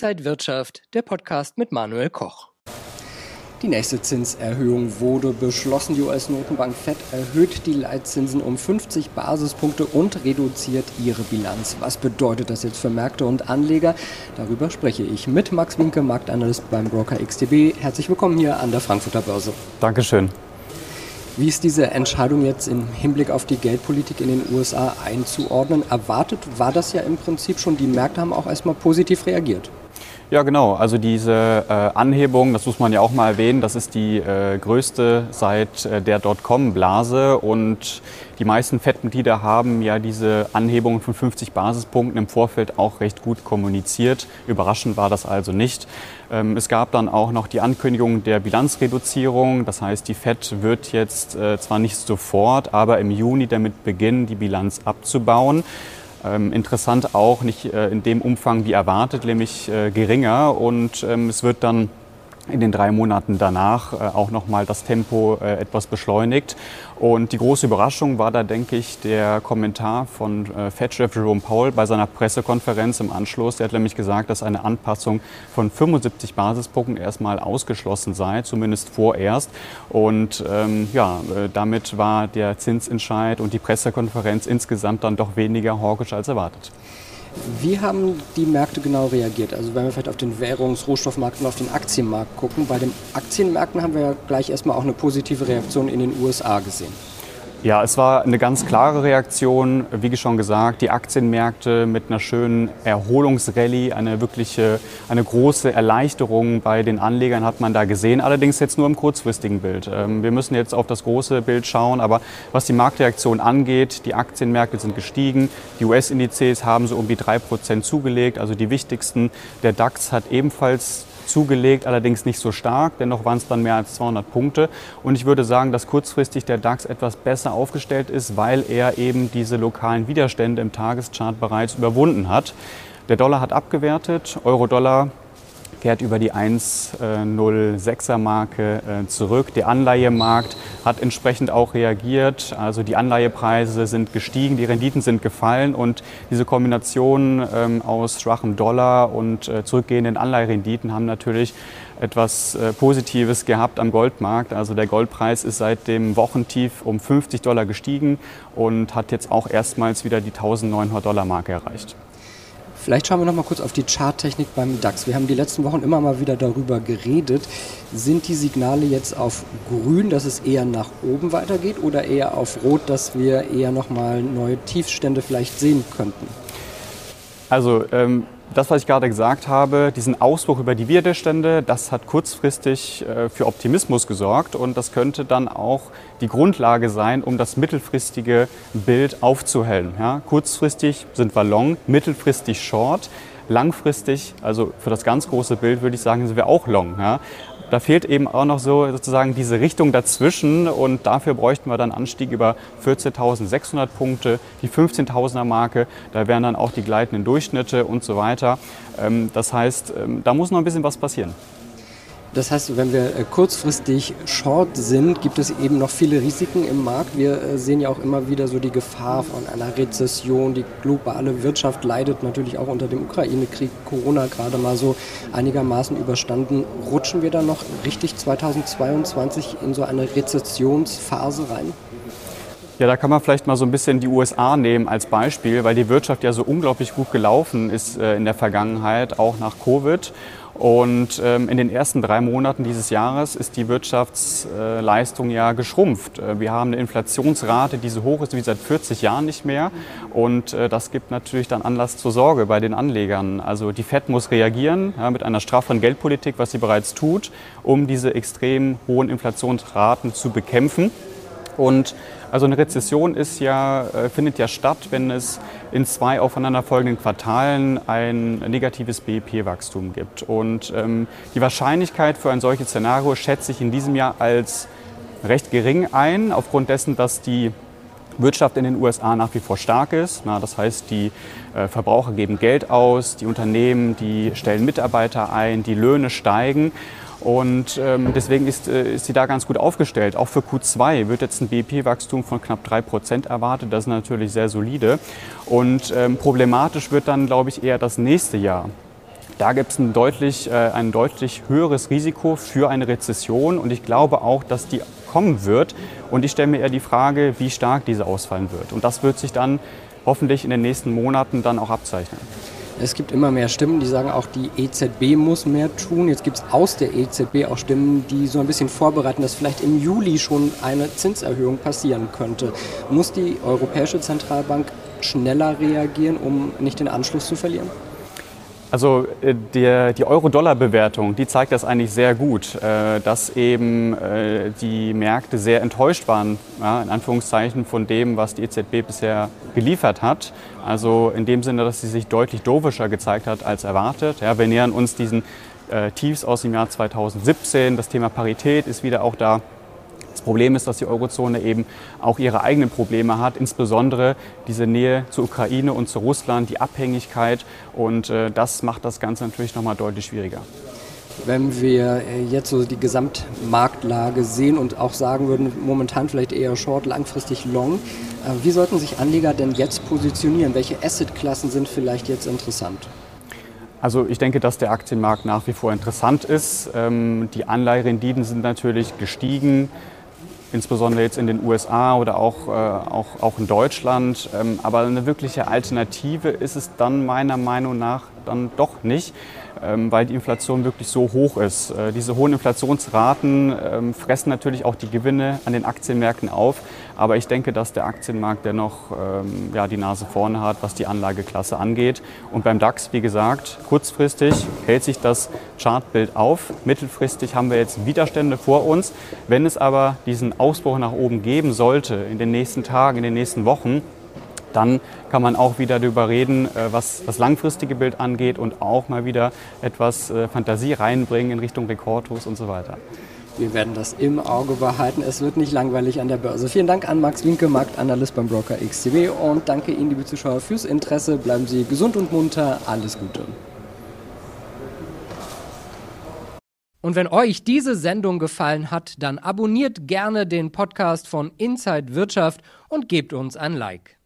Inside Wirtschaft, der Podcast mit Manuel Koch. Die nächste Zinserhöhung wurde beschlossen. Die US-Notenbank Fed erhöht die Leitzinsen um 50 Basispunkte und reduziert ihre Bilanz. Was bedeutet das jetzt für Märkte und Anleger? Darüber spreche ich mit Max Winke, Marktanalyst beim Broker XTB. Herzlich willkommen hier an der Frankfurter Börse. Dankeschön. Wie ist diese Entscheidung jetzt im Hinblick auf die Geldpolitik in den USA einzuordnen? Erwartet war das ja im Prinzip schon. Die Märkte haben auch erstmal positiv reagiert. Ja, genau. Also diese äh, Anhebung, das muss man ja auch mal erwähnen, das ist die äh, größte seit äh, der Dotcom-Blase und die meisten FED-Mitglieder haben ja diese Anhebung von 50 Basispunkten im Vorfeld auch recht gut kommuniziert. Überraschend war das also nicht. Ähm, es gab dann auch noch die Ankündigung der Bilanzreduzierung. Das heißt, die FED wird jetzt äh, zwar nicht sofort, aber im Juni damit beginnen, die Bilanz abzubauen. Ähm, interessant auch nicht äh, in dem Umfang wie erwartet, nämlich äh, geringer. Und ähm, es wird dann in den drei Monaten danach äh, auch nochmal das Tempo äh, etwas beschleunigt. Und die große Überraschung war da, denke ich, der Kommentar von äh, Fed-Chef Jerome Powell bei seiner Pressekonferenz im Anschluss. Der hat nämlich gesagt, dass eine Anpassung von 75 Basispunkten erstmal ausgeschlossen sei, zumindest vorerst. Und ähm, ja, damit war der Zinsentscheid und die Pressekonferenz insgesamt dann doch weniger hawkisch als erwartet. Wie haben die Märkte genau reagiert? Also wenn wir vielleicht auf den Währungs-, Rohstoffmarkt und auf den Aktienmarkt gucken. Bei den Aktienmärkten haben wir ja gleich erstmal auch eine positive Reaktion in den USA gesehen. Ja, es war eine ganz klare Reaktion. Wie schon gesagt, die Aktienmärkte mit einer schönen Erholungsrallye, eine wirkliche, eine große Erleichterung bei den Anlegern hat man da gesehen. Allerdings jetzt nur im kurzfristigen Bild. Ähm, wir müssen jetzt auf das große Bild schauen. Aber was die Marktreaktion angeht, die Aktienmärkte sind gestiegen. Die US-Indizes haben so um die drei Prozent zugelegt. Also die wichtigsten. Der DAX hat ebenfalls zugelegt, allerdings nicht so stark. Dennoch waren es dann mehr als 200 Punkte. Und ich würde sagen, dass kurzfristig der DAX etwas besser aufgestellt ist, weil er eben diese lokalen Widerstände im Tageschart bereits überwunden hat. Der Dollar hat abgewertet, Euro-Dollar kehrt über die 1,06er Marke äh, zurück. Der Anleihemarkt hat entsprechend auch reagiert. Also die Anleihepreise sind gestiegen, die Renditen sind gefallen und diese Kombination ähm, aus schwachem Dollar und äh, zurückgehenden Anleiherenditen haben natürlich etwas äh, Positives gehabt am Goldmarkt. Also der Goldpreis ist seit dem Wochentief um 50 Dollar gestiegen und hat jetzt auch erstmals wieder die 1900 Dollar Marke erreicht. Vielleicht schauen wir noch mal kurz auf die Charttechnik beim DAX. Wir haben die letzten Wochen immer mal wieder darüber geredet. Sind die Signale jetzt auf grün, dass es eher nach oben weitergeht oder eher auf rot, dass wir eher noch mal neue Tiefstände vielleicht sehen könnten? Also ähm, das, was ich gerade gesagt habe, diesen Ausbruch über die Widerstände, das hat kurzfristig äh, für Optimismus gesorgt und das könnte dann auch die Grundlage sein, um das mittelfristige Bild aufzuhellen. Ja, kurzfristig sind wir long, mittelfristig short. Langfristig, also für das ganz große Bild würde ich sagen, sind wir auch long. Ja. Da fehlt eben auch noch so sozusagen diese Richtung dazwischen und dafür bräuchten wir dann Anstieg über 14.600 Punkte, die 15.000er Marke, da wären dann auch die gleitenden Durchschnitte und so weiter. Ähm, das heißt, ähm, da muss noch ein bisschen was passieren. Das heißt, wenn wir äh, kurzfristig short sind, gibt es eben noch viele Risiken im Markt. Wir äh, sehen ja auch immer wieder so die Gefahr von einer Rezession. Die globale Wirtschaft leidet natürlich auch unter dem Ukraine-Krieg, Corona gerade mal so einigermaßen überstanden. Rutschen wir da noch richtig 2022 in so eine Rezessionsphase rein? Ja, da kann man vielleicht mal so ein bisschen die USA nehmen als Beispiel, weil die Wirtschaft ja so unglaublich gut gelaufen ist äh, in der Vergangenheit, auch nach Covid. Und ähm, in den ersten drei Monaten dieses Jahres ist die Wirtschaftsleistung ja geschrumpft. Äh, wir haben eine Inflationsrate, die so hoch ist wie seit 40 Jahren nicht mehr. Und äh, das gibt natürlich dann Anlass zur Sorge bei den Anlegern. Also die FED muss reagieren ja, mit einer strafferen Geldpolitik, was sie bereits tut, um diese extrem hohen Inflationsraten zu bekämpfen. Und also eine Rezession ist ja, äh, findet ja statt, wenn es in zwei aufeinanderfolgenden Quartalen ein negatives BIP-Wachstum gibt. Und ähm, die Wahrscheinlichkeit für ein solches Szenario schätze ich in diesem Jahr als recht gering ein, aufgrund dessen, dass die Wirtschaft in den USA nach wie vor stark ist. Na, das heißt, die äh, Verbraucher geben Geld aus, die Unternehmen, die stellen Mitarbeiter ein, die Löhne steigen. Und ähm, deswegen ist, äh, ist sie da ganz gut aufgestellt. Auch für Q2 wird jetzt ein BIP-Wachstum von knapp 3 Prozent erwartet. Das ist natürlich sehr solide. Und ähm, problematisch wird dann, glaube ich, eher das nächste Jahr. Da gibt es ein deutlich, äh, ein deutlich höheres Risiko für eine Rezession und ich glaube auch, dass die kommen wird. Und ich stelle mir eher die Frage, wie stark diese ausfallen wird. Und das wird sich dann hoffentlich in den nächsten Monaten dann auch abzeichnen. Es gibt immer mehr Stimmen, die sagen auch, die EZB muss mehr tun. Jetzt gibt es aus der EZB auch Stimmen, die so ein bisschen vorbereiten, dass vielleicht im Juli schon eine Zinserhöhung passieren könnte. Muss die Europäische Zentralbank schneller reagieren, um nicht den Anschluss zu verlieren? Also äh, der, die Euro-Dollar-Bewertung, die zeigt das eigentlich sehr gut, äh, dass eben äh, die Märkte sehr enttäuscht waren, in Anführungszeichen, von dem, was die EZB bisher geliefert hat. Also in dem Sinne, dass sie sich deutlich dovischer gezeigt hat als erwartet. Ja, wir nähern uns diesen Tiefs aus dem Jahr 2017. Das Thema Parität ist wieder auch da. Das Problem ist, dass die Eurozone eben auch ihre eigenen Probleme hat, insbesondere diese Nähe zur Ukraine und zu Russland, die Abhängigkeit und äh, das macht das Ganze natürlich nochmal deutlich schwieriger. Wenn wir äh, jetzt so die Gesamtmarktlage sehen und auch sagen würden, momentan vielleicht eher short, langfristig long, äh, wie sollten sich Anleger denn jetzt positionieren? Welche Assetklassen sind vielleicht jetzt interessant? Also ich denke, dass der Aktienmarkt nach wie vor interessant ist. Ähm, die Anleiherenditen sind natürlich gestiegen insbesondere jetzt in den USA oder auch, äh, auch, auch in Deutschland. Ähm, aber eine wirkliche Alternative ist es dann meiner Meinung nach dann doch nicht. Ähm, weil die Inflation wirklich so hoch ist. Äh, diese hohen Inflationsraten ähm, fressen natürlich auch die Gewinne an den Aktienmärkten auf. Aber ich denke, dass der Aktienmarkt dennoch ähm, ja, die Nase vorne hat, was die Anlageklasse angeht. Und beim DAX, wie gesagt, kurzfristig hält sich das Chartbild auf. Mittelfristig haben wir jetzt Widerstände vor uns. Wenn es aber diesen Ausbruch nach oben geben sollte in den nächsten Tagen, in den nächsten Wochen, dann kann man auch wieder darüber reden, äh, was das langfristige Bild angeht und auch mal wieder etwas äh, Fantasie reinbringen in Richtung Rekordhochs und so weiter. Wir werden das im Auge behalten. Es wird nicht langweilig an der Börse. Vielen Dank an Max Winke, Marktanalyst beim Broker XTB und danke Ihnen, liebe Zuschauer, fürs Interesse. Bleiben Sie gesund und munter. Alles Gute. Und wenn euch diese Sendung gefallen hat, dann abonniert gerne den Podcast von Inside Wirtschaft und gebt uns ein Like.